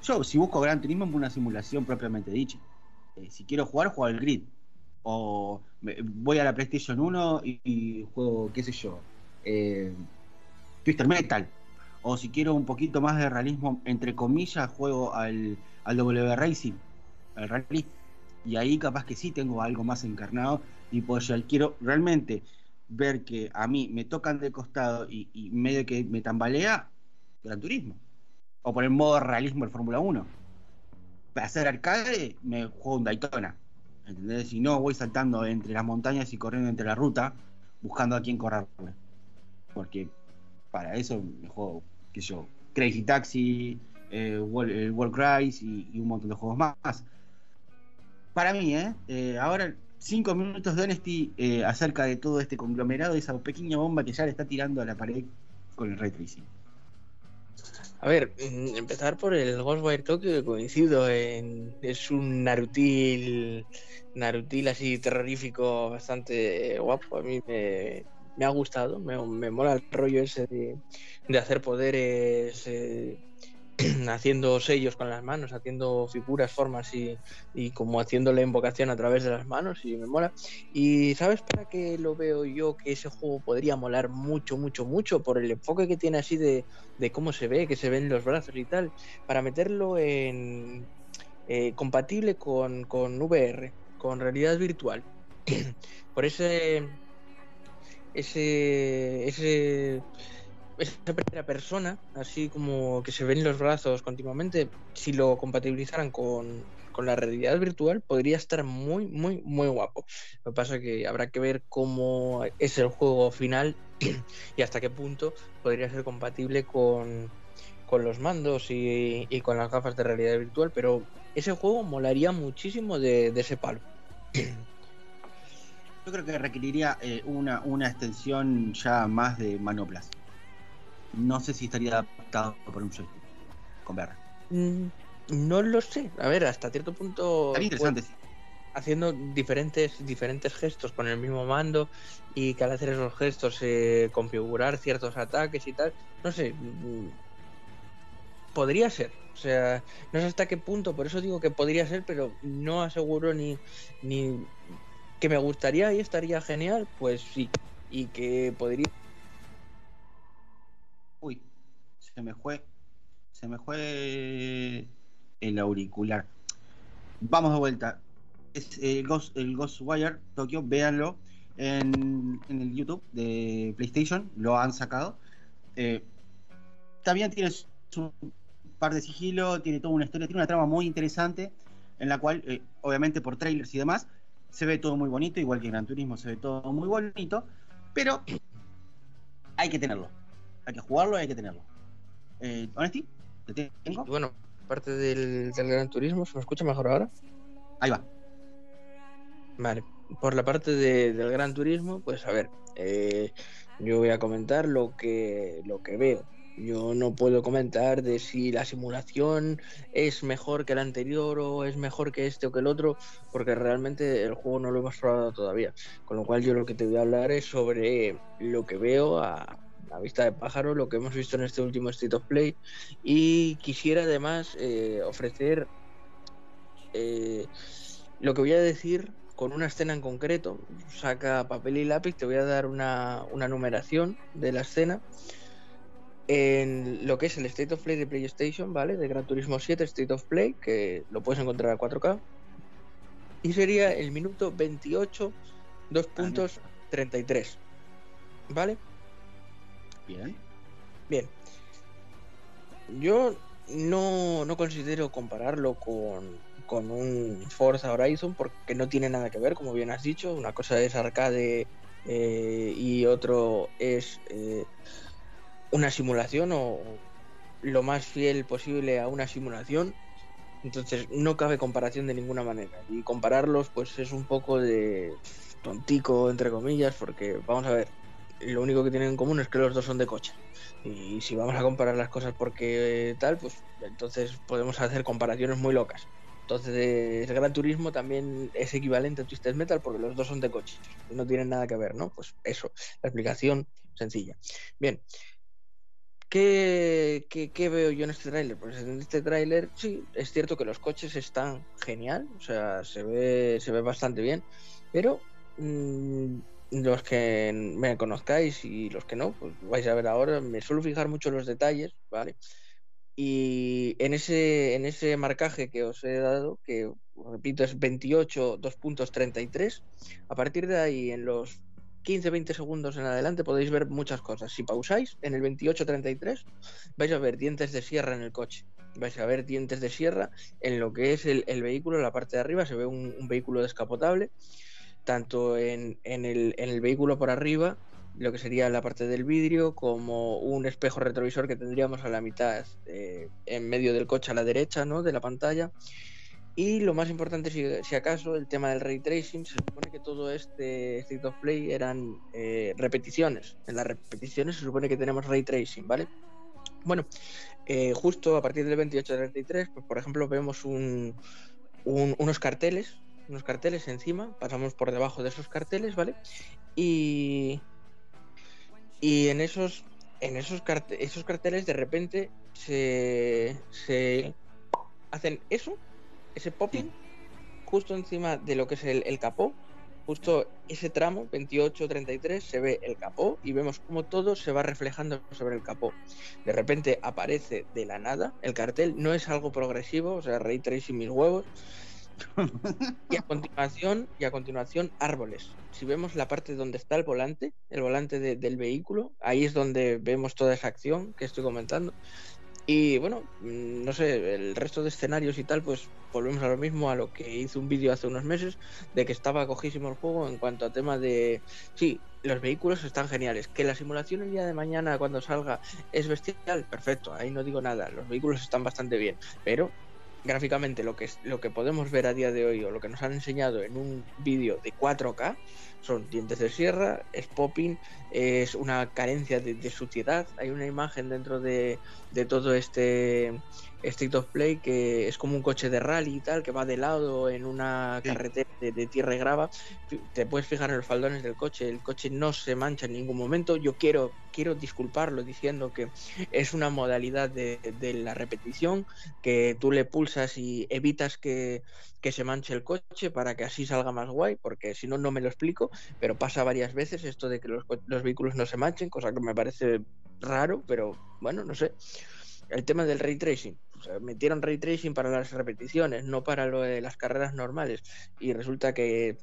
Yo, si busco Gran Turismo, es una simulación propiamente dicha. Eh, si quiero jugar, juego al grid. O voy a la PlayStation 1 y, juego, qué sé yo, eh, Twister Metal. O si quiero un poquito más de realismo, entre comillas, juego al, al W Racing, al Rally. Y ahí capaz que sí tengo algo más encarnado y pues yo quiero realmente ver que a mí me tocan de costado y, medio que me tambalea, Gran Turismo. O por el modo realismo el Fórmula 1. Para hacer arcade, me juego un Daytona. ¿Entendés? Si no, voy saltando entre las montañas y corriendo entre la ruta, buscando a quién correrme. Porque para eso me juego, sé yo, Crazy Taxi, eh, World, Crisis y, un montón de juegos más. Para mí, ¿eh? eh ahora cinco minutos de Honesty eh, acerca de todo este conglomerado, esa pequeña bomba que ya le está tirando a la pared con el ray tracing. A ver, mm, empezar por el Ghostwire Tokyo, que coincido en. Es un Narutil. Narutil así terrorífico, bastante guapo. A mí me, ha gustado, me, me, mola el rollo ese de, de hacer poderes. Eh, haciendo sellos con las manos, haciendo figuras, formas y, y, como haciéndole invocación a través de las manos y me mola. Y ¿sabes para qué lo veo yo que ese juego podría molar mucho, mucho, mucho? Por el enfoque que tiene así de, de cómo se ve, que se ven los brazos y tal, para meterlo en eh, compatible con, con VR, con realidad virtual. Por ese ese ese esa primera persona, así como que se ven los brazos continuamente, si lo compatibilizaran con, con, la realidad virtual, podría estar muy, muy, muy guapo. Lo que pasa es que habrá que ver cómo es el juego final y hasta qué punto podría ser compatible con, con los mandos y, y, con las gafas de realidad virtual, pero ese juego molaría muchísimo de, ese palo. Yo creo que requeriría eh, una, una extensión ya más de manoplas no sé si estaría adaptado por un joystick con VR. Mm, no lo sé. A ver, hasta cierto punto. interesante, pues, Haciendo diferentes, diferentes gestos con el mismo mando y que al hacer esos gestos eh, configurar ciertos ataques y tal. No sé. Mm, podría ser. O sea, no sé hasta qué punto, por eso digo que podría ser, pero no aseguro ni, ni que me gustaría y estaría genial, pues sí. Y que podría se me fue. Se me fue el auricular. Vamos de vuelta. Es el, Ghost, el Ghostwire Tokyo, véanlo en, en, el YouTube de PlayStation. Lo han sacado. Eh, también tiene su par de sigilo, tiene toda una historia, tiene una trama muy interesante en la cual, eh, obviamente por trailers y demás, se ve todo muy bonito, igual que Gran Turismo se ve todo muy bonito, pero hay que tenerlo hay que jugarlo y hay que tenerlo. Eh, ¿Honesty? ¿Te tengo? Bueno, parte del, del, Gran Turismo, ¿se me escucha mejor ahora? Ahí va. Vale, por la parte de, del Gran Turismo, pues a ver, eh, yo voy a comentar lo que, lo que veo. Yo no puedo comentar de si la simulación es mejor que la anterior o es mejor que este o que el otro, porque realmente el juego no lo hemos probado todavía. Con lo cual yo lo que te voy a hablar es sobre lo que veo a, a vista de pájaro lo que hemos visto en este último State of Play y quisiera además eh, ofrecer eh, lo que voy a decir con una escena en concreto saca papel y lápiz te voy a dar una, numeración de la escena en lo que es el State of Play de PlayStation, ¿vale? De Gran Turismo 7 State of Play, que lo puedes encontrar a 4K. Y sería el minuto 28, 2 puntos 33. ¿Vale? Bien. Bien. Yo no, no considero compararlo con, con, un Forza Horizon porque no tiene nada que ver, como bien has dicho. Una cosa es arcade eh, y otro es eh, una simulación o lo más fiel posible a una simulación. Entonces no cabe comparación de ninguna manera. Y compararlos pues es un poco de tontico, entre comillas, porque vamos a ver, lo único que tienen en común es que los dos son de coche. Y si vamos a comparar las cosas porque tal, pues entonces podemos hacer comparaciones muy locas. Entonces, el Gran Turismo también es equivalente a Twisted Metal porque los dos son de coche. No tienen nada que ver, ¿no? Pues eso, la explicación sencilla. Bien. ¿Qué, qué, veo yo en este tráiler? Pues en este tráiler, sí, es cierto que los coches están genial, o sea, se ve, se ve bastante bien, pero mmm, los que me conozcáis y los que no, pues vais a ver ahora, me suelo fijar mucho en los detalles, ¿vale? Y en ese, en ese marcaje que os he dado, que repito es 28, 2 puntos 33, a partir de ahí en los 15-20 segundos en adelante podéis ver muchas cosas. Si pausáis en el 28-33, vais a ver dientes de sierra en el coche. Vais a ver dientes de sierra en lo que es el, vehículo, en la parte de arriba se ve un vehículo descapotable tanto en, en, el, en, el, vehículo por arriba, lo que sería la parte del vidrio, como un espejo retrovisor que tendríamos a la mitad, eh, en medio del coche a la derecha ¿no? de la pantalla. Y lo más importante, si, si, acaso, el tema del ray tracing. Se supone que todo este State of Play eran eh, repeticiones. En las repeticiones se supone que tenemos ray tracing, ¿vale? Bueno, eh, justo a partir del 28-33, pues por ejemplo, vemos un, unos carteles, unos carteles encima, pasamos por debajo de esos carteles, ¿vale? Y, y en esos, en esos, esos carteles de repente se, se hacen eso, ese popping, justo encima de lo que es el, el capó, justo ese tramo 28-33 se ve el capó y vemos como todo se va reflejando sobre el capó. De repente aparece de la nada el cartel, no es algo progresivo, o sea, Ray Tracing mis huevos. y a continuación, y a continuación árboles. Si vemos la parte donde está el volante, el volante del vehículo, ahí es donde vemos toda esa acción que estoy comentando. Y bueno, mm, no sé, el resto de escenarios y tal, pues volvemos a lo mismo, a lo que hice un vídeo hace unos meses, de que estaba cojísimo el juego en cuanto a tema de, sí, los vehículos están geniales, que la simulación el día de mañana cuando salga es bestial, perfecto, ahí no digo nada, los vehículos están bastante bien, pero gráficamente lo que, lo que podemos ver a día de hoy o lo que nos han enseñado en un vídeo de 4K son dientes de sierra, es popping, es una carencia de, suciedad. Hay una imagen dentro de, de todo este State of Play que es como un coche de rally y tal, que va de lado en una carretera de, tierra y grava. Te puedes fijar en los faldones del coche, el coche no se mancha en ningún momento. Yo quiero, quiero disculparlo diciendo que es una modalidad de, de la repetición, que tú le pulsas y evitas que, que se manche el coche para que así salga más guay, porque si no, no me lo explico, pero pasa varias veces esto de que los, los vehículos no se manchen, cosa que me parece raro, pero bueno, no sé el tema del ray tracing. metieron ray tracing para las repeticiones, no para lo de las carreras normales. Y resulta que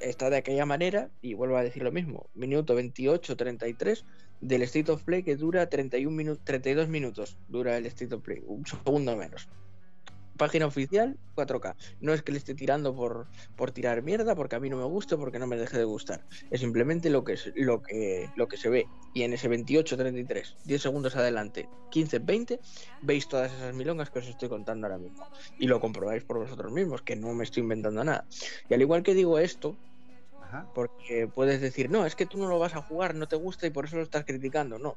está de aquella manera, y vuelvo a decir lo mismo, minuto 28-33 del State of Play que dura 31 minutos, 32 minutos, dura el State of Play, un segundo menos página oficial 4K. No es que le esté tirando por, por tirar mierda, porque a mí no me gusta, porque no me deje de gustar. Es simplemente lo que, es, lo que, lo que se ve. Y en ese 28-33, 10 segundos adelante, 15-20, veis todas esas milongas que os estoy contando ahora mismo. Y lo comprobáis por vosotros mismos, que no me estoy inventando nada. Y al igual que digo esto, porque puedes decir, no, es que tú no lo vas a jugar, no te gusta y por eso lo estás criticando. No.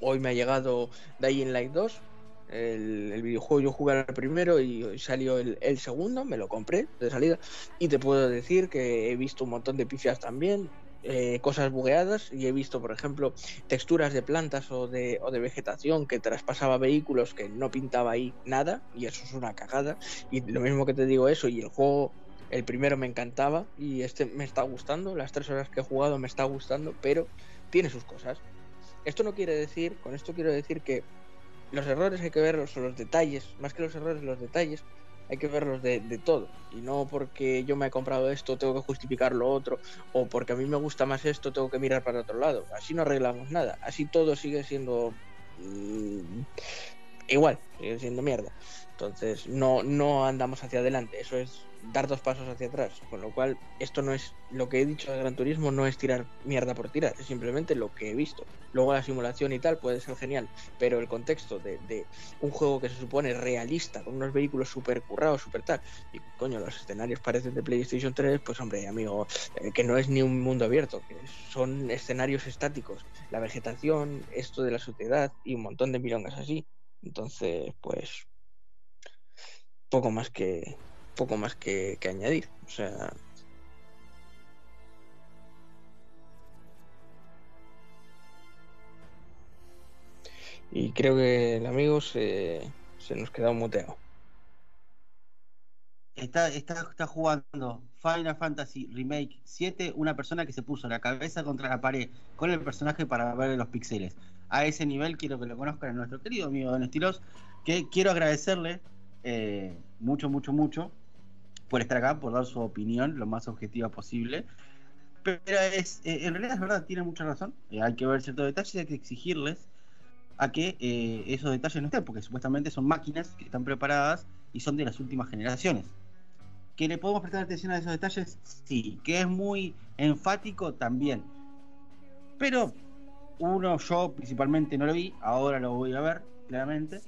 Hoy me ha llegado Dying Light 2, el, videojuego yo jugué al primero y salió el, segundo, me lo compré de salida y te puedo decir que he visto un montón de pifias también, eh, cosas bugueadas y he visto, por ejemplo, texturas de plantas o de, o de vegetación que traspasaba vehículos que no pintaba ahí nada y eso es una cagada y lo mismo que te digo eso y el juego el primero me encantaba y este me está gustando, las tres horas que he jugado me está gustando, pero tiene sus cosas. Esto no quiere decir, con esto quiero decir que los errores hay que verlos, o los detalles, más que los errores, los detalles, hay que verlos de, de, todo. Y no porque yo me he comprado esto, tengo que justificar lo otro, o porque a mí me gusta más esto, tengo que mirar para otro lado. Así no arreglamos nada. Así todo sigue siendo mm, igual, sigue siendo mierda. Entonces no, no andamos hacia adelante. Eso es dar dos pasos hacia atrás. Con lo cual, esto no es lo que he dicho de Gran Turismo, no es tirar mierda por tirar, es simplemente lo que he visto. Luego la simulación y tal puede ser genial, pero el contexto de, un juego que se supone realista, con unos vehículos súper currados, súper tal, y coño, los escenarios parecen de PlayStation 3, pues hombre, amigo, eh, que no es ni un mundo abierto, que son escenarios estáticos. La vegetación, esto de la sociedad y un montón de milongas así. Entonces, pues poco más que, poco más que, añadir. O sea. Y creo que el amigo se, se nos queda muteado. Está, está, está jugando Final Fantasy Remake 7, una persona que se puso la cabeza contra la pared con el personaje para ver los píxeles. A ese nivel quiero que lo conozcan a nuestro querido amigo Don Estilos, que quiero agradecerle eh, mucho, mucho, mucho por estar acá, por dar su opinión lo más objetiva posible. Pero es, eh, en realidad es verdad, tiene mucha razón. Eh, hay que ver ciertos detalles y hay que exigirles a que eh, esos detalles no estén, porque supuestamente son máquinas que están preparadas y son de las últimas generaciones. ¿Que le podemos prestar atención a esos detalles? Sí. ¿Que es muy enfático? También. Pero uno, yo principalmente no lo vi, ahora lo voy a ver, claramente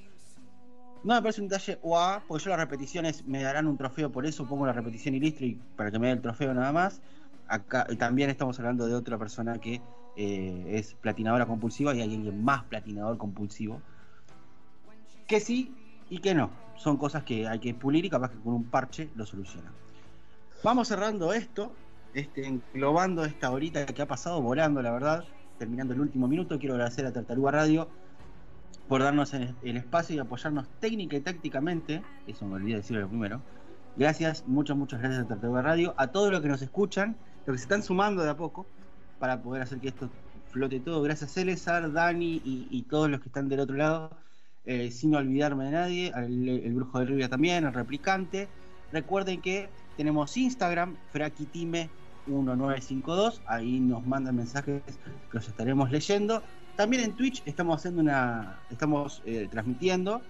no me parece un detalle OA, porque yo las repeticiones me darán un trofeo por eso, pongo la repetición y listo, y para que me dé el trofeo nada más. Acá también estamos hablando de otra persona que eh, es platinadora compulsiva y hay alguien más platinador compulsivo. Que sí y que no. Son cosas que hay que pulir y capaz que con un parche lo solucionan. Vamos cerrando esto, este, englobando esta horita que ha pasado volando, la verdad. Terminando el último minuto, quiero agradecer a Tartaruga Radio por darnos el, espacio y apoyarnos técnica y tácticamente. Eso me olvidé decirlo primero. Gracias, muchas, muchas gracias a Tartaruga Radio, a todos los que nos escuchan, los que se están sumando de a poco para poder hacer que esto flote todo. Gracias César, Dani y, todos los que están del otro lado, eh, sin olvidarme de nadie, el brujo de Rivia también, el replicante. Recuerden que tenemos Instagram, Frakitime1952, ahí nos mandan mensajes que los estaremos leyendo. También en Twitch estamos haciendo una. estamos eh, transmitiendo.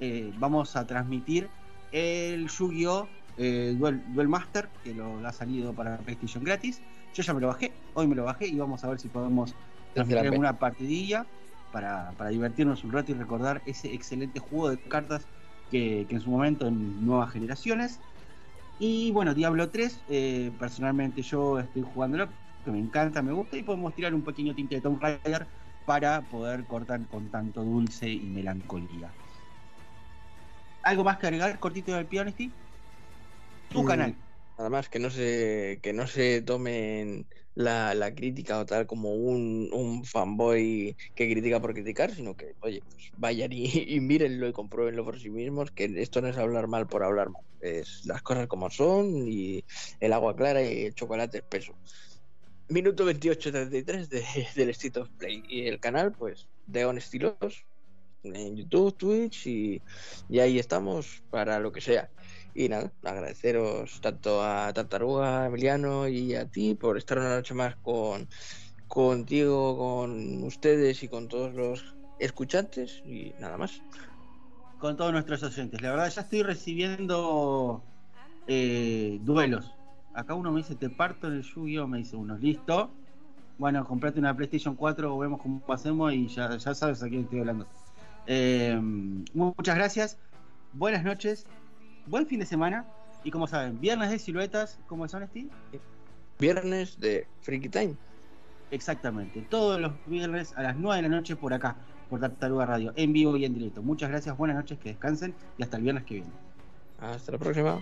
Eh, vamos a transmitir el Yu-Gi-Oh! Duel, Master, que lo ha salido para PlayStation gratis. Yo ya me lo bajé, hoy me lo bajé y vamos a ver si podemos transmitir una partidilla para, divertirnos un rato y recordar ese excelente juego de cartas que, en su momento en nuevas generaciones. Y bueno, Diablo 3, eh, personalmente yo estoy jugándolo, que me encanta, me gusta, y podemos tirar un pequeño tinte de Tomb Raider para poder cortar con tanto dulce y melancolía. ¿Algo más que agregar, cortito del Pianity? Tu mm, canal. Nada más que no se, que no se tomen la, crítica o tal como un, fanboy que critica por criticar, sino que, oye, pues vayan y, y, mírenlo y compruébenlo por sí mismos, que esto no es hablar mal por hablar mal, es las cosas como son y el agua clara y el chocolate espeso. Minuto 28-33 de, del Street of Play y el canal, pues, de On Estilos en YouTube, Twitch y, y ahí estamos para lo que sea. Y nada, agradeceros tanto a Tartaruga, Emiliano y a ti por estar una noche más con contigo, con ustedes y con todos los escuchantes y nada más. Con todos nuestros oyentes. La verdad ya estoy recibiendo eh, duelos. Acá uno me dice, te parto en el yu me dice uno, listo. Bueno, comprate una PlayStation 4, vemos cómo hacemos y ya, ya sabes a quién estoy hablando. Eh, muchas gracias, buenas noches buen fin de semana. Y como saben, viernes de siluetas, ¿cómo son, Steve? Viernes de Freaky Time. Exactamente, todos los viernes a las 9 de la noche por acá, por Tartaruga Radio, en vivo y en directo. Muchas gracias, buenas noches, que descansen y hasta el viernes que viene. Hasta la próxima.